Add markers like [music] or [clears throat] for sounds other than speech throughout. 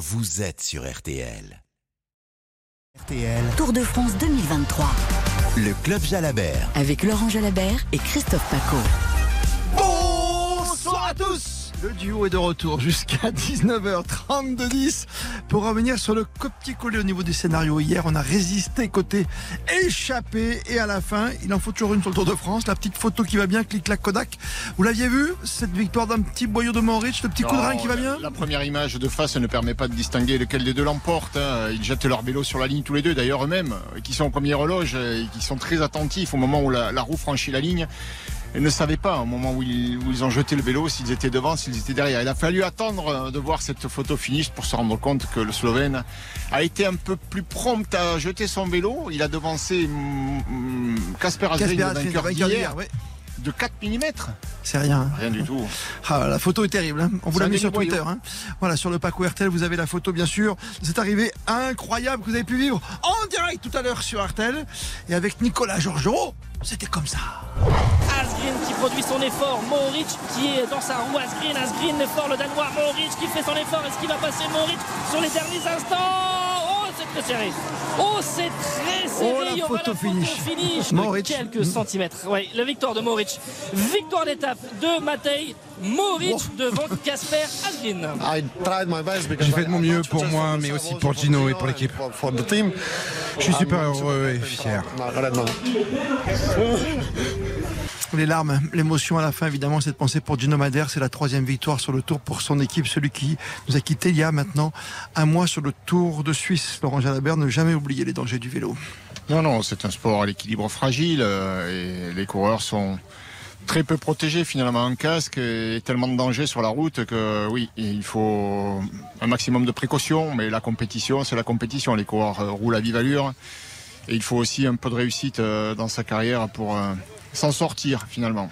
vous êtes sur RTL. RTL, Tour de France 2023 le Club Jalabert. avec Laurent Jalabert et Christophe Paco. Bonsoir à tous Le duo est de retour jusqu'à [laughs] 19h32 pour revenir sur le copier-coller au niveau du scénario. Hier, on a résisté côté échappé et à la fin, il en faut toujours une sur le Tour de France. La petite photo qui va bien, clic-clac Kodak. Vous l'aviez vu Cette victoire d'un petit boyau de Moritz, le petit coup de rein qui va bien? La première image de face ne permet pas de distinguer lequel des deux l'emporte. hein. Ils jettent leur vélo sur la ligne tous les deux, d'ailleurs eux-mêmes, qui sont en première loge et qui sont très attentifs au moment où la, la roue franchit la ligne. Ils ne savaient pas au moment où ils, où ils ont jeté le vélo s'ils étaient devant, s'ils étaient derrière. Il a fallu attendre euh, de voir cette photo finish pour se rendre compte que le Slovène a été un peu plus prompt à jeter son vélo. Il a devancé mm, mm, Casper Asgreen, Casper le vainqueur d'hier, de 4 mm. C'est rien. Rien du tout. Ah, la photo est terrible. hein. On vous l'a mis sur. Twitter. hein. Voilà, sur le Paco RTL, vous avez la photo, bien sûr. C'est arrivé incroyable que vous avez pu vivre en direct tout à l'heure sur RTL. Et avec Nicolas Georgerot, c'était comme ça. Asgreen qui produit son effort, Mohoric qui est dans sa roue, Asgreen, Asgreen l'effort, le Danois, Mohoric qui fait son effort, est-ce qu'il va passer Mohoric sur les derniers instants? Très serré Oh, c'est très serré Oh, la Il y aura photo la photo finish. finish, de quelques centimètres. Oui, la victoire de Mohoric. Victoire d'étape de Matej, Mohoric devant [laughs] Casper Asgreen. J'ai fait de mon mieux pour moi, mais aussi pour Gino et pour l'équipe. Je suis super heureux et fier. [laughs] Les larmes, l'émotion à la fin, évidemment, cette pensée pour Gino Madère. C'est la troisième victoire sur le tour pour son équipe, celui qui nous a quitté il y a maintenant un mois sur le Tour de Suisse. Laurent Jalabert ne jamais oublier les dangers du vélo. Non, non, c'est un sport à l'équilibre fragile euh, et les coureurs sont très peu protégés finalement en casque et tellement de dangers sur la route que oui, il faut un maximum de précautions, mais la compétition, c'est la compétition. Les coureurs euh, roulent à vive allure et il faut aussi un peu de réussite euh, dans sa carrière pour s'en sortir finalement.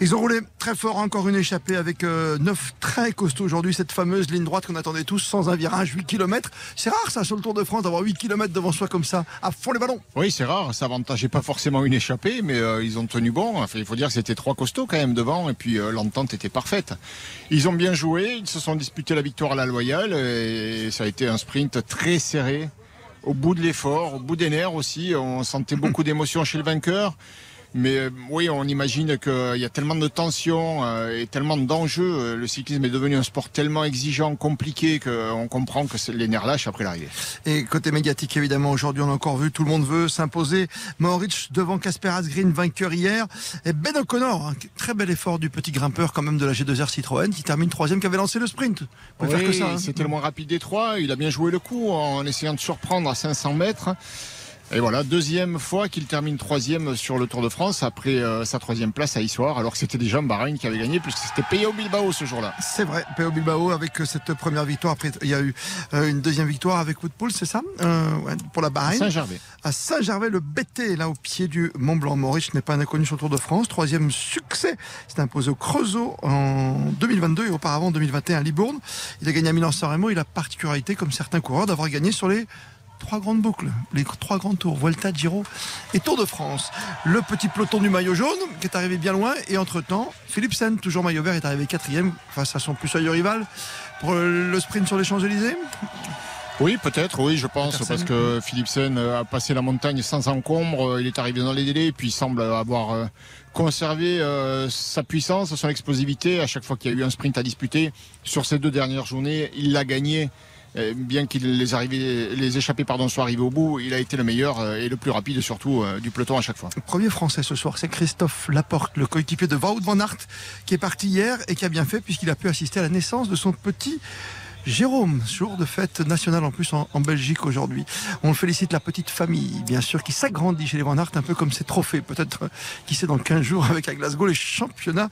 Ils ont roulé très fort, encore une échappée avec euh, neuf très costauds aujourd'hui, cette fameuse ligne droite qu'on attendait tous sans un virage, 8 km. C'est rare ça sur le Tour de France d'avoir 8 km devant soi comme ça, à fond les ballons. Oui, c'est rare, ça avantageait pas forcément une échappée, mais euh, ils ont tenu bon. Enfin, il faut dire que c'était trois costauds quand même devant, et puis euh, l'entente était parfaite. Ils ont bien joué, ils se sont disputés la victoire à la loyale, et ça a été un sprint très serré, au bout de l'effort, au bout des nerfs aussi. On sentait beaucoup [clears throat] d'émotions chez le vainqueur. Mais euh, oui, on imagine qu'il y a tellement de tensions euh, et tellement d'enjeux. Euh, Le cyclisme est devenu un sport tellement exigeant, compliqué, qu'on comprend que c'est- les nerfs lâchent après l'arrivée. Et côté médiatique, évidemment, aujourd'hui, on a encore vu, tout le monde veut s'imposer. Mohoric devant Casper Asgreen, vainqueur hier. Et Ben O'Connor, un très bel effort du petit grimpeur quand même de la G2R Citroën, qui termine troisième, qui avait lancé le sprint. Ça. hein. C'était le moins rapide des trois. Il a bien joué le coup en essayant de surprendre à 500 mètres. Et voilà, deuxième fois qu'il termine troisième sur le Tour de France après euh, sa troisième place à Issoire, alors que c'était déjà Bahreïn qui avait gagné puisque c'était payé au Bilbao ce jour-là. C'est vrai, P.O. Bilbao avec euh, cette première victoire. Après, il y a eu euh, une deuxième victoire avec Woodpool, c'est ça? Euh, ouais, Pour la Bahreïn. Saint-Gervais. à Saint-Gervais, le BT, là au pied du Mont Blanc. Maurice n'est pas un inconnu sur le Tour de France. Troisième succès, c'est imposé au Creusot en 2022 et auparavant en 2021 à Libourne. Il a gagné à Milan-San Remo. Il a particularité, comme certains coureurs, d'avoir gagné sur les trois grandes boucles, les trois grands tours, Vuelta, Giro et Tour de France. Le petit peloton du maillot jaune qui est arrivé bien loin et entre-temps, Philipsen, toujours maillot vert, est arrivé quatrième face à son plus sérieux rival pour le sprint sur les Champs-Élysées. Oui, peut-être, oui, je pense, parce que Philipsen a passé la montagne sans encombre, il est arrivé dans les délais, puis il semble avoir euh, conservé euh, sa puissance, son explosivité. À chaque fois qu'il y a eu un sprint à disputer, sur ces deux dernières journées, il l'a gagné. Euh, Bien qu'il les, arrivés- les échappés pardon, soient arrivés au bout, il a été le meilleur euh, et le plus rapide surtout euh, du peloton à chaque fois. Premier français ce soir, c'est Christophe Laporte, le coéquipier de Wout van Aert, qui est parti hier et qui a bien fait puisqu'il a pu assister à la naissance de son petit Jérôme, jour de fête nationale en plus en, Belgique aujourd'hui. On félicite la petite famille, bien sûr, qui s'agrandit chez les Van Aert, un peu comme ses trophées. Peut-être, qui sait, dans 15 jours avec à Glasgow les championnats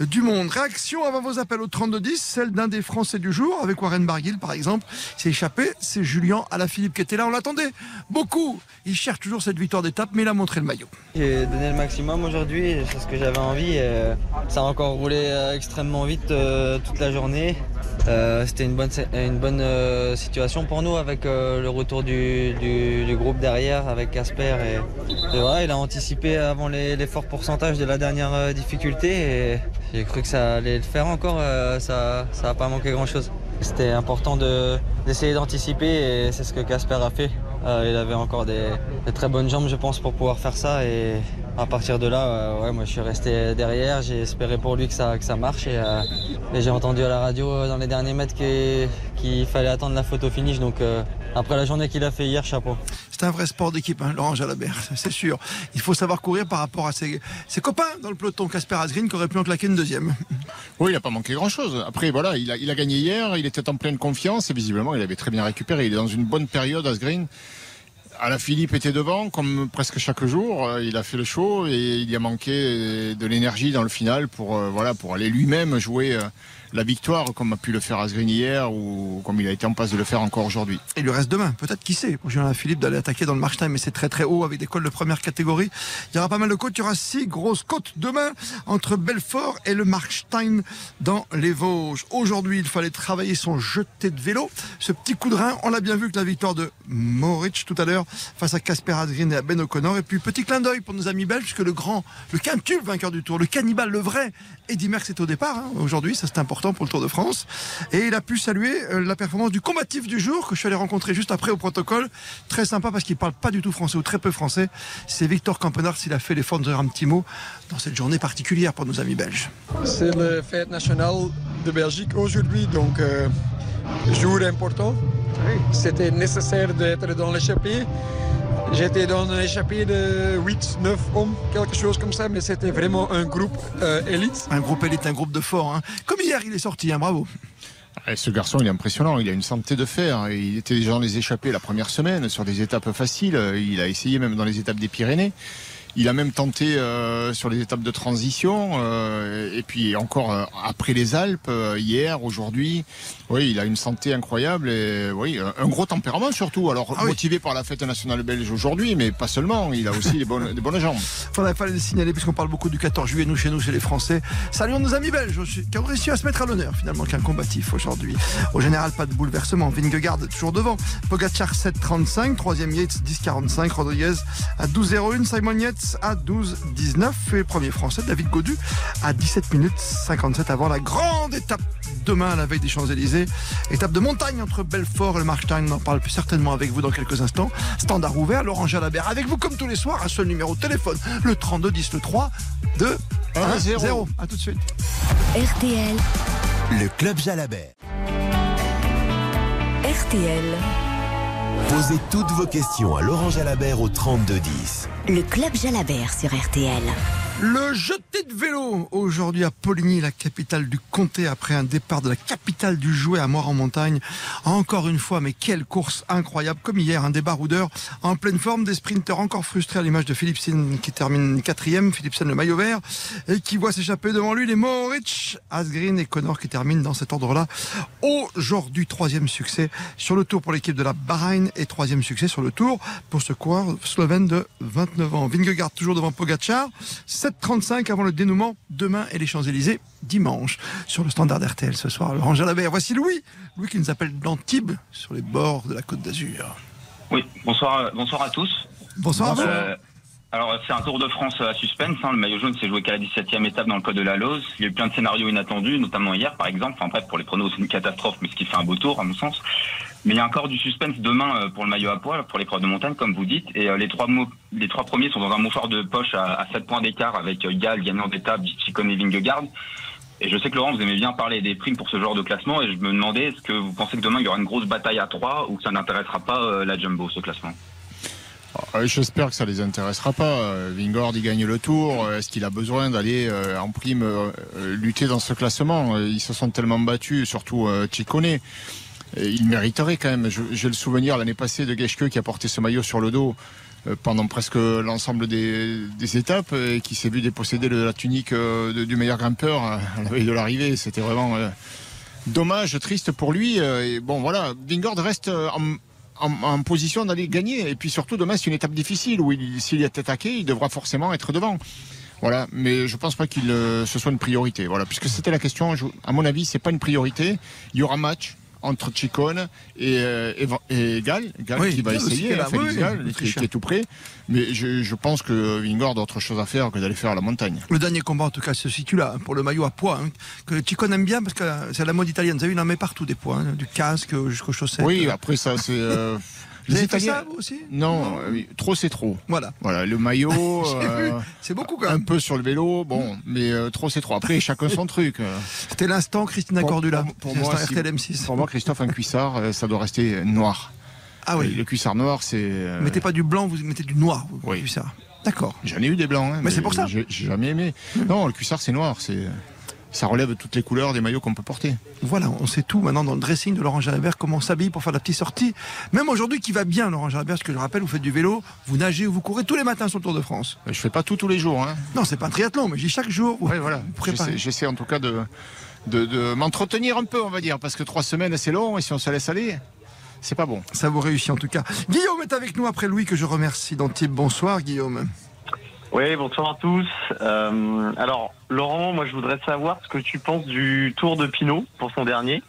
du monde. Réaction avant vos appels au 3210, celle d'un des Français du jour, avec Warren Barguil par exemple. S'est échappé, c'est Julien Alaphilippe qui était là. On l'attendait beaucoup. Il cherche toujours cette victoire d'étape, mais il a montré le maillot. J'ai donné le maximum aujourd'hui, c'est ce que j'avais envie. euh, ça a encore roulé euh, extrêmement vite euh, toute la journée. C'était une bonne, une bonne euh, situation pour nous avec euh, le retour du, du- groupe derrière, avec Casper. Et, il a anticipé avant les, les forts pourcentages de la dernière euh, difficulté et j'ai cru que ça allait le faire encore. ça n'a pas manqué grand-chose. c'était important d'essayer d'anticiper et c'est ce que Casper a fait. Il avait encore des, très bonnes jambes, je pense, pour pouvoir faire ça. Et à partir de là, ouais, moi, je suis resté derrière. J'ai espéré pour lui que ça, que ça marche. Et, j'ai entendu à la radio dans les derniers mètres qu'il fallait attendre la photo finish. Donc après la journée qu'il a fait hier, chapeau. C'est un vrai sport d'équipe, hein, Laurent Jalabert, [laughs] c'est sûr. Il faut savoir courir par rapport à ses, copains dans le peloton. Casper Asgreen qui aurait pu en claquer une deuxième. [laughs] Oui, il n'a pas manqué grand-chose. Après, voilà, il a, il a gagné hier, il était en pleine confiance et visiblement, il avait très bien récupéré. Il est dans une bonne période, Asgreen. Alain Philippe était devant, comme presque chaque jour. Il a fait le show et il y a manqué de l'énergie dans le final pour, euh, voilà, pour aller lui-même jouer euh, la victoire comme a pu le faire Asgreen hier ou comme il a été en passe de le faire encore aujourd'hui. Il lui reste demain, peut-être qui sait, pour Julien Philippe d'aller attaquer dans le Markstein, mais c'est très très haut avec des cols de première catégorie. Il y aura pas mal de côtes, il y aura six grosses côtes demain entre Belfort et le Markstein dans les Vosges. Aujourd'hui, il fallait travailler son jeté de vélo. Ce petit coup de rein, on l'a bien vu que la victoire de Moritz tout à l'heure face à Casper Asgreen et à Ben O'Connor. Et puis petit clin d'œil pour nos amis belges, puisque le grand, le quintube vainqueur du tour, le cannibale, le vrai, Eddie Merckx est au départ. Hein. Aujourd'hui, ça c'est important pour le Tour de France. Et il a pu saluer euh, la performance du combatif du jour que je suis allé rencontrer juste après au protocole. Très sympa parce qu'il parle pas du tout français ou très peu français. C'est Victor Campenard s'il a fait l'effort de dire un petit mot dans cette journée particulière pour nos amis belges. C'est le fête nationale de Belgique aujourd'hui, donc euh, jour important. C'était nécessaire d'être dans l'échappée. J'étais dans un échappée de 8, 9 hommes, quelque chose comme ça, mais c'était vraiment un groupe euh, élite. Un groupe élite, un groupe de fort. Hein. Comme hier, il est sorti, hein, bravo. Eh, ce garçon, il est impressionnant. Il a une santé de fer. Il était déjà dans les échappées la première semaine sur des étapes faciles. Il a essayé même dans les étapes des Pyrénées. Il a même tenté euh, sur les étapes de transition euh, et puis encore euh, après les Alpes hier, aujourd'hui. Oui, il a une santé incroyable et oui, un gros tempérament surtout. Alors ah motivé par la fête nationale belge aujourd'hui, mais pas seulement. Il a aussi [laughs] des bonnes, des bonnes jambes. Faudrait pas le signaler puisqu'on parle beaucoup du 14 juillet nous chez nous chez les Français. Saluons nos amis belges qui ont réussi à se mettre à l'honneur finalement qu'un combatif aujourd'hui. Au général, pas de bouleversement. Vingegaard toujours devant. Pogacar 7,35, troisième Yates 10,45, Rodriguez à 12,01, Simon Yates à 12-19 et premier français David Godu à 17 minutes 57 avant la grande étape demain à la veille des Champs-Élysées. Étape de montagne entre Belfort et le Markstein. On en parle plus certainement avec vous dans quelques instants. Standard ouvert, Laurent Jalabert avec vous comme tous les soirs. Un seul numéro de téléphone, le 32 10 le 3 2 1 0. 0. À tout de suite. RTL. Le Club Jalabert. RTL. Posez toutes vos questions à Laurent Jalabert au 32 10. Le Club Jalabert sur RTL. Le jeté de vélo aujourd'hui à Poligny, la capitale du comté, après un départ de la capitale du jouet à Mort en montagne. Encore une fois, mais quelle course incroyable, comme hier, un débat baroudeurs en pleine forme, des sprinteurs encore frustrés à l'image de Philipsen qui termine quatrième, Philipsen le maillot vert, et qui voit s'échapper devant lui les Moritz, Asgreen et Connor qui terminent dans cet ordre-là. Aujourd'hui, troisième succès sur le tour pour l'équipe de la Bahreïn et troisième succès sur le tour pour ce coureur slovène de 29 ans. Vingegaard toujours devant Pogacar. 7h35 avant le dénouement demain et les Champs-Élysées dimanche sur le standard RTL ce soir. Laurent Jalabert, voici Louis. Louis qui nous appelle d'Antibes sur les bords de la Côte d'Azur. Oui, bonsoir, bonsoir à tous. Bonsoir, à euh, alors, c'est un Tour de France à suspense. Hein. Le maillot jaune s'est joué qu'à la 17e étape dans le code de la Lose. Il y a eu plein de scénarios inattendus, notamment hier, par exemple. Enfin, bref, pour les pronos, c'est une catastrophe, mais ce qui fait un beau tour, à mon sens. Mais il y a encore du suspense demain euh, pour le maillot à poids, pour l'épreuve de montagne, comme vous dites. Et euh, les trois les premiers sont dans un mouchoir de poche à, 7 points d'écart avec euh, Gall, gagnant d'étape, Chicone et Vingegaard. Et je sais que Laurent, vous aimez bien parler des primes pour ce genre de classement. Et je me demandais, est-ce que vous pensez que demain, il y aura une grosse bataille à 3 ou que ça n'intéressera pas la Jumbo, ce classement? Ah, J'espère que ça les intéressera pas. Vingord, il gagne le tour. Est-ce qu'il a besoin d'aller en prime lutter dans ce classement? Ils se sont tellement battus, surtout Chicone. Il mériterait quand même. J'ai le souvenir l'année passée de Geschke qui a porté ce maillot sur le dos euh, pendant presque l'ensemble des, étapes et qui s'est vu déposséder de la tunique euh, du meilleur grimpeur à la veille de l'arrivée. C'était vraiment euh, dommage, triste pour lui. Et bon voilà, Vingord reste en, en, position d'aller gagner. Et puis surtout, demain, c'est une étape difficile où s'il est attaqué, il devra forcément être devant. Voilà, mais je pense pas qu'il ce soit une priorité. Voilà, puisque c'était la question. à mon avis, c'est pas une priorité. Il y aura match entre Chicone et, euh, et, Gall, Gall qui va essayer, là, Félix Gall, qui, est tout près. Mais je, je pense que Vingord a autre chose à faire que d'aller faire la montagne. Le dernier combat, en tout cas, se situe là, pour le maillot à poids, hein, que Chicone aime bien parce que c'est la mode italienne. Vous avez vu, il en met partout des poids, hein, du casque jusqu'aux chaussettes. Oui, après ça, c'est. Euh, [laughs] vous avez fait ça, vous aussi Non, euh, trop c'est trop. Voilà. Voilà, le maillot. [laughs] euh, c'est beaucoup quand même. Un peu sur le vélo, bon, mais euh, trop c'est trop. Après, [laughs] chacun son truc. C'était l'instant Christina Cordula. Pour, moi, RTL6. pour moi, Christophe, un cuissard, ça doit rester noir. Ah oui. Le cuissard noir, c'est. Euh... Mettez pas du blanc, vous mettez du noir. Vous, oui. Cuissard. D'accord. J'en ai eu des blancs. Hein, mais, mais c'est pour ça. J'ai jamais aimé. Non, le cuissard, c'est noir. C'est ça relève toutes les couleurs des maillots qu'on peut porter. Voilà, on sait tout maintenant dans le dressing de Laurent Jalabert, comment on s'habille pour faire la petite sortie. Même aujourd'hui qui va bien, Laurent Jalabert, parce que je rappelle, vous faites du vélo, vous nagez ou vous courez tous les matins sur le Tour de France. Je fais pas tout tous les jours. Hein. Non, c'est pas un triathlon, mais j'ai chaque jour. Oui, voilà. J'essaie en tout cas de, de, de m'entretenir un peu, on va dire, parce que trois semaines, c'est long, et si on se laisse aller, c'est pas bon. Ça vous réussit en tout cas. Guillaume est avec nous après Louis, que je remercie d'Antibes. Bonsoir, Guillaume. Oui, bonsoir à tous. Euh, alors, Laurent, moi je voudrais savoir ce que tu penses du Tour de Pinot pour son dernier,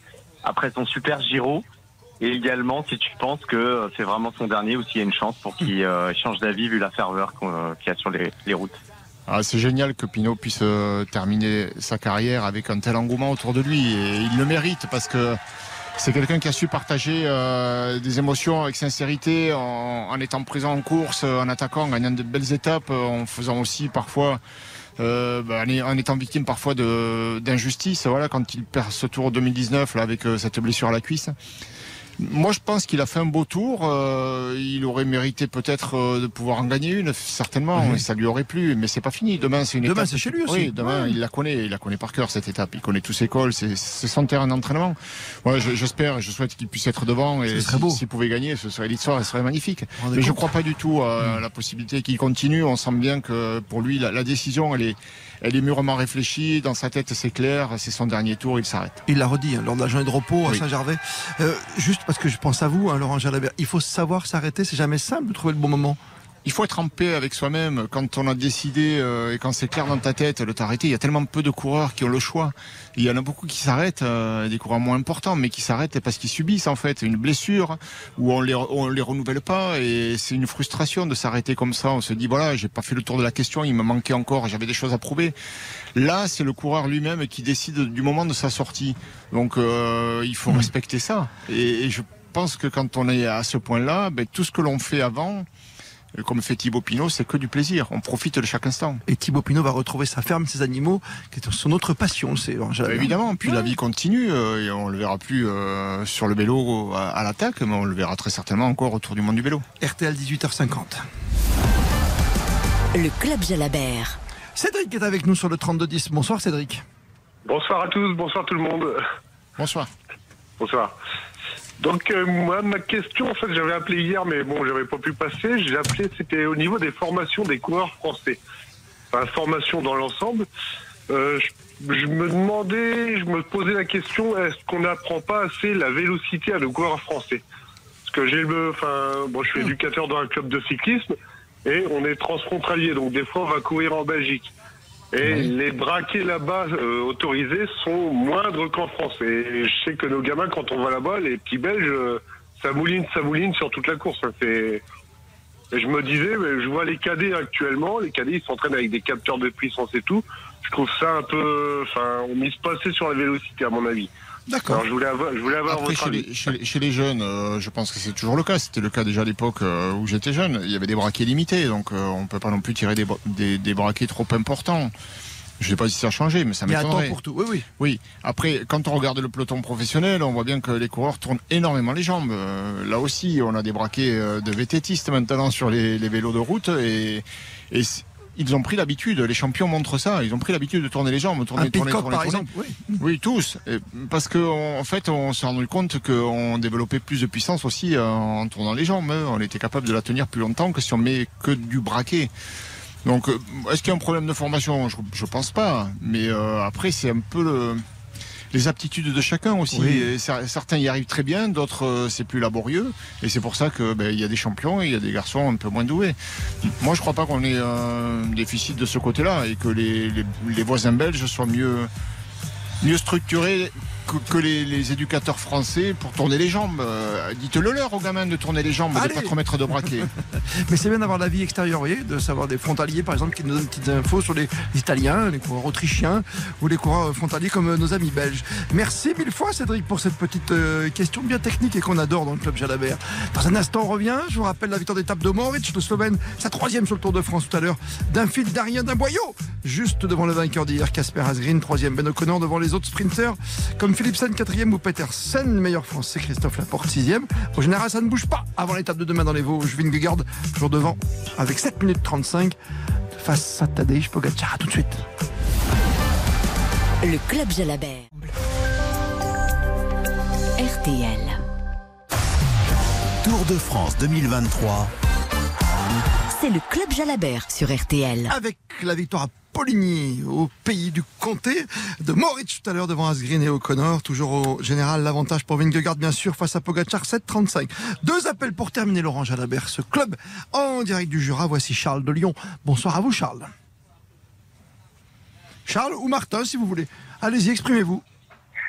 après son super Giro, et également si tu penses que c'est vraiment son dernier ou s'il y a une chance pour qu'il euh, change d'avis vu la ferveur qu'il y a sur les, routes. Ah, c'est génial que Pinot puisse euh, terminer sa carrière avec un tel engouement autour de lui, et il le mérite parce que c'est quelqu'un qui a su partager euh, des émotions avec sincérité en, étant présent en course, en attaquant, en gagnant de belles étapes, en faisant aussi parfois, euh, bah, en étant victime parfois d'injustice. Voilà, quand il perd ce tour 2019 là, avec euh, cette blessure à la cuisse. Moi, je pense qu'il a fait un beau tour. Euh, il aurait mérité peut-être euh, de pouvoir en gagner une, certainement. Mhm. Et ça lui aurait plu. Mais c'est pas fini. Demain, c'est une Demain, étape. c'est chez lui aussi. Oui, demain, Ouais. il la connaît. Il la connaît par cœur cette étape. Il connaît tous ses cols. C'est c'est son terrain d'entraînement. Ouais, je- j'espère. et je souhaite qu'il puisse être devant. Et serait si- s'il pouvait gagner, ce serait l'histoire. Ce serait magnifique. Mais je compte crois pas du tout à la possibilité qu'il continue. On sent bien que pour lui, la, la décision, elle est, elle est mûrement réfléchie. Dans sa tête, c'est clair. C'est son dernier tour. Il s'arrête. Il l'a redit hein, lors de la journée de repos à Oui. Saint-Gervais. Euh, juste parce que je pense à vous, hein, Laurent Jalabert, il faut savoir s'arrêter. C'est jamais simple de trouver le bon moment. Il faut être en paix avec soi-même. Quand on a décidé euh, et quand c'est clair dans ta tête de t'arrêter, il y a tellement peu de coureurs qui ont le choix. Il y en a beaucoup qui s'arrêtent, euh, des coureurs moins importants, mais qui s'arrêtent parce qu'ils subissent en fait une blessure ou on les on les renouvelle pas et c'est une frustration de s'arrêter comme ça. On se dit voilà, j'ai pas fait le tour de la question, il me manquait encore, j'avais des choses à prouver. Là, c'est le coureur lui-même qui décide du moment de sa sortie. Donc euh, il faut respecter ça. Et, et je pense que quand on est à ce point-là, ben, tout ce que l'on fait avant comme fait Thibaut Pinot, c'est que du plaisir. On profite de chaque instant. Et Thibaut Pinot va retrouver sa ferme, ses animaux, qui est son autre passion, c'est Jalabert. évidemment, puis la vie continue euh, et on le verra plus euh, sur le vélo à, à l'attaque, mais on le verra très certainement encore autour du monde du vélo. RTL 18h50. Le Club Jalabert. Cédric est avec nous sur le 3210. Bonsoir Cédric. Bonsoir à tous, bonsoir tout le monde. Bonsoir. Bonsoir. Donc euh, moi ma question en fait j'avais appelé hier mais bon j'avais pas pu passer. J'ai appelé c'était au niveau des formations des coureurs français. Enfin formation dans l'ensemble. Euh, je, je me demandais, je me posais la question est-ce qu'on n'apprend pas assez la vélocité à nos coureurs français? Parce que j'ai le, enfin bon je suis éducateur dans un club de cyclisme et on est transfrontalier donc des fois on va courir en Belgique. Et les braquets là-bas euh, autorisés sont moindres qu'en France. Et je sais que nos gamins, quand on va là-bas, les petits Belges, euh, ça mouline, ça mouline sur toute la course. hein. C'est- Et je me disais, mais je vois les cadets actuellement, les cadets ils s'entraînent avec des capteurs de puissance et tout. Je trouve ça un peu, enfin, on mise pas assez sur la vélocité à mon avis. D'accord. Alors je voulais avoir, je voulais avoir Après, votre chez avis. les, chez les- chez les jeunes, euh, je pense que c'est toujours le cas. C'était le cas déjà à l'époque euh, où j'étais jeune. Il y avait des braquets limités, donc euh, on peut pas non plus tirer des, bra- des, des braquets trop importants. Je sais pas si ça a changé, mais ça Il y a un temps m'étonnerait. pour tout. Oui, oui. Oui. Après, quand on regarde le peloton professionnel, on voit bien que les coureurs tournent énormément les jambes. Euh, là aussi, on a des braquets de VTTistes maintenant sur les, les vélos de route et, ils ont pris l'habitude. Les champions montrent ça. Ils ont pris l'habitude de tourner les jambes, tourner, Un tourner, tourner, par tourner. Oui. Oui, tous. Et parce que en fait, on s'est rendu compte qu'on développait plus de puissance aussi euh, en tournant les jambes. On était capable de la tenir plus longtemps que si on met que du braquet. Donc, euh, est-ce qu'il y a un problème de formation? Je, je pense pas. Mais euh, après, c'est un peu le- les aptitudes de chacun aussi. Oui. Et cer- certains y arrivent très bien, d'autres euh, c'est plus laborieux. Et c'est pour ça que ben, il y a des champions et il y a des garçons un peu moins doués. Moi, je crois pas qu'on ait un déficit de ce côté-là et que les, les, les voisins belges soient mieux mieux structurés que, les, éducateurs français pour tourner les jambes. Euh, dites-le leur aux gamins de tourner les jambes, de ne pas trop mettre de braquet. [laughs] Mais c'est bien d'avoir la vie extérieure, voyez, de savoir des frontaliers par exemple qui nous donnent des petites infos sur les, Italiens, les coureurs autrichiens ou les coureurs frontaliers comme nos amis belges. Merci mille fois Cédric pour cette petite question bien technique et qu'on adore dans le club Jalabert. Dans un instant, on revient. Je vous rappelle la victoire d'étape de Moritz, le Slovène, sa troisième sur le Tour de France tout à l'heure, d'un fil d'Arien d'un boyau, juste devant le vainqueur d'hier, Casper Asgreen, troisième Ben O'Connor devant les autres sprinters, comme Philipsen, quatrième ou Petersen, meilleur français, Christophe Laporte, sixième. Au général, ça ne bouge pas avant l'étape de demain dans les Vosges. Vingegaard, toujours devant, avec 7 minutes 35, face à Tadej Pogacar. À tout de suite. Le Club Jalabert. RTL. Tour de France 2023. C'est le Club Jalabert sur RTL. Avec la victoire à Poligny, au pays du comté, de Moritz tout à l'heure devant Asgreen et O'Connor. Toujours au général, l'avantage pour Vingegaard, bien sûr, face à Pogacar, 7-35. Deux appels pour terminer Laurent Jalabert, ce club en direct du Jura. Voici Charles de Lyon. Bonsoir à vous, Charles. Charles ou Martin, si vous voulez. Allez-y, exprimez-vous.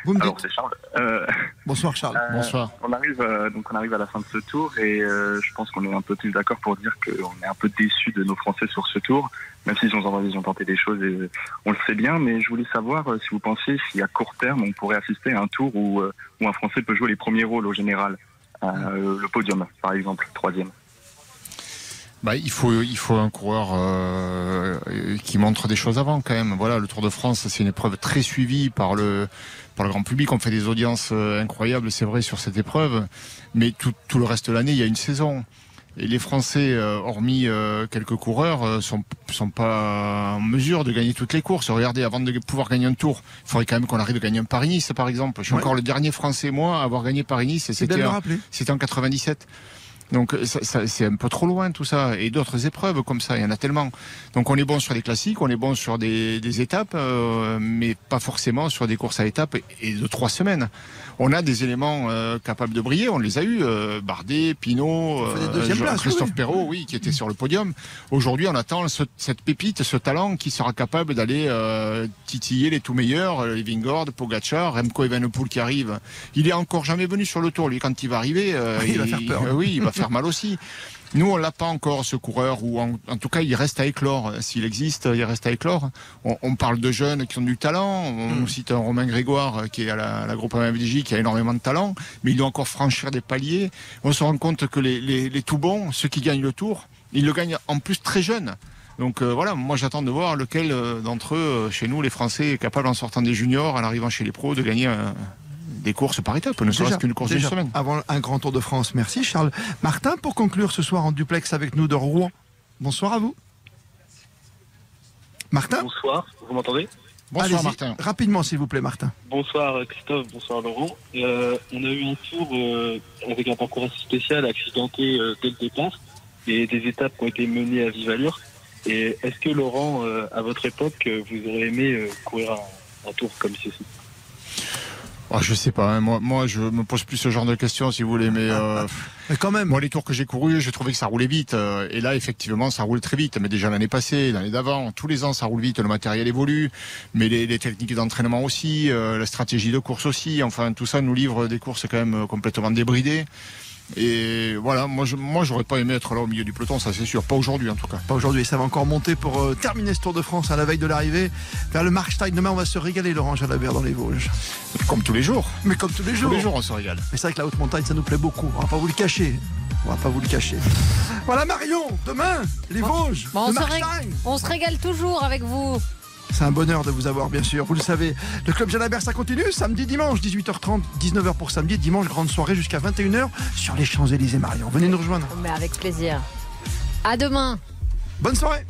Alors c'est Charles. Euh, Bonsoir Charles. Euh, Bonsoir. On arrive euh, donc on arrive à la fin de ce tour et je pense qu'on est un peu tous d'accord pour dire qu'on est un peu déçus de nos Français sur ce tour, même s'ils ont, ils ont tenté des choses et on le sait bien. Mais je voulais savoir si vous pensez si à court terme on pourrait assister à un tour où, où un Français peut jouer les premiers rôles au général, le podium par exemple, troisième. Bah, il faut il faut un coureur euh, qui montre des choses avant quand même. Voilà, le Tour de France, c'est une épreuve très suivie par le par le grand public. On fait des audiences euh, incroyables, c'est vrai, sur cette épreuve. Mais tout, tout le reste de l'année, il y a une saison. Et les Français, euh, hormis quelques coureurs, sont sont pas en mesure de gagner toutes les courses. Regardez, avant de pouvoir gagner un Tour, il faudrait quand même qu'on arrive à gagner un Paris-Nice, par exemple. Je suis encore le dernier Français moi à avoir gagné Paris-Nice. C'était c'était en 97. Donc c'est un peu trop loin tout ça. Et d'autres épreuves comme ça, il y en a tellement. Donc on est bon sur les classiques, on est bon sur des, étapes, euh, mais pas forcément sur des courses à étapes et de trois semaines on a des éléments euh, capables de briller. On les a eus. Euh, Bardet, Pinot, euh, Christophe Perrault, oui, qui était sur le podium. Aujourd'hui, on attend cette pépite, ce talent qui sera capable d'aller titiller les tout meilleurs, les Vingord, Pogacar, Remco Evenepoel qui arrive. Il est encore jamais venu sur le tour. Lui, quand il va arriver, [laughs] il, va faire peur. [laughs] oui, il va faire mal aussi. Nous, on l'a pas encore, ce coureur, ou en, tout cas, il reste à éclore. S'il existe, il reste à éclore. On, parle de jeunes qui ont du talent. On hmm. cite un Romain Grégoire qui est à la, la groupe MFDJ, qui a énormément de talent, mais il doit encore franchir des paliers. On se rend compte que les, les, tout bons, ceux qui gagnent le tour, ils le gagnent en plus très jeunes. Donc euh, voilà, moi j'attends de voir lequel euh, d'entre eux, euh, chez nous, les Français, est capable en sortant des juniors, en arrivant chez les pros, de gagner un, des courses par étapes, ne serait-ce qu'une course d'une semaine. Avant un grand tour de France. Merci Charles. Martin, pour conclure ce soir en duplex avec nous de Rouen. Bonsoir à vous. Martin Bonsoir, vous m'entendez? Bonsoir Martin. Rapidement s'il vous plaît Martin. Bonsoir Christophe, bonsoir Laurent. Euh, on a eu un tour euh, avec un parcours assez spécial, accidenté euh, dès le départ, et des étapes qui ont été menées à vive allure. Et est-ce que Laurent, à votre époque, vous auriez aimé courir un tour comme ceci? Oh, je sais pas, hein. moi, moi je me pose plus ce genre de questions si vous voulez, mais, euh, [laughs] mais quand même. Moi les tours que j'ai courus, j'ai trouvé que ça roulait vite, euh, et là effectivement ça roule très vite. Mais déjà l'année passée, l'année d'avant, tous les ans ça roule vite, le matériel évolue, mais les, les techniques d'entraînement aussi, euh, la stratégie de course aussi. Enfin tout ça nous livre des courses quand même complètement débridées. Et voilà, moi, je, moi, j'aurais pas aimé être là au milieu du peloton, ça c'est sûr. Pas aujourd'hui en tout cas. Pas aujourd'hui. Ça va encore monter pour euh, terminer ce Tour de France à la veille de l'arrivée vers le Markstein. Demain, on va se régaler, Laurent Jalabert, dans les Vosges. Comme tous les jours. Mais comme tous les jours. Tous les jours, on se régale. Mais c'est vrai que la haute montagne, ça nous plaît beaucoup. On va pas vous le cacher. On va pas vous le cacher. Voilà Marion, demain, les Vosges. on, se on se régale toujours avec vous. C'est un bonheur de vous avoir, bien sûr. Vous le savez, le Club Jalabert, ça continue samedi, dimanche, 18h30, 19h pour samedi, dimanche, grande soirée jusqu'à 21h sur les Champs-Élysées, Marion. Venez nous rejoindre. Mais avec plaisir. À demain. Bonne soirée.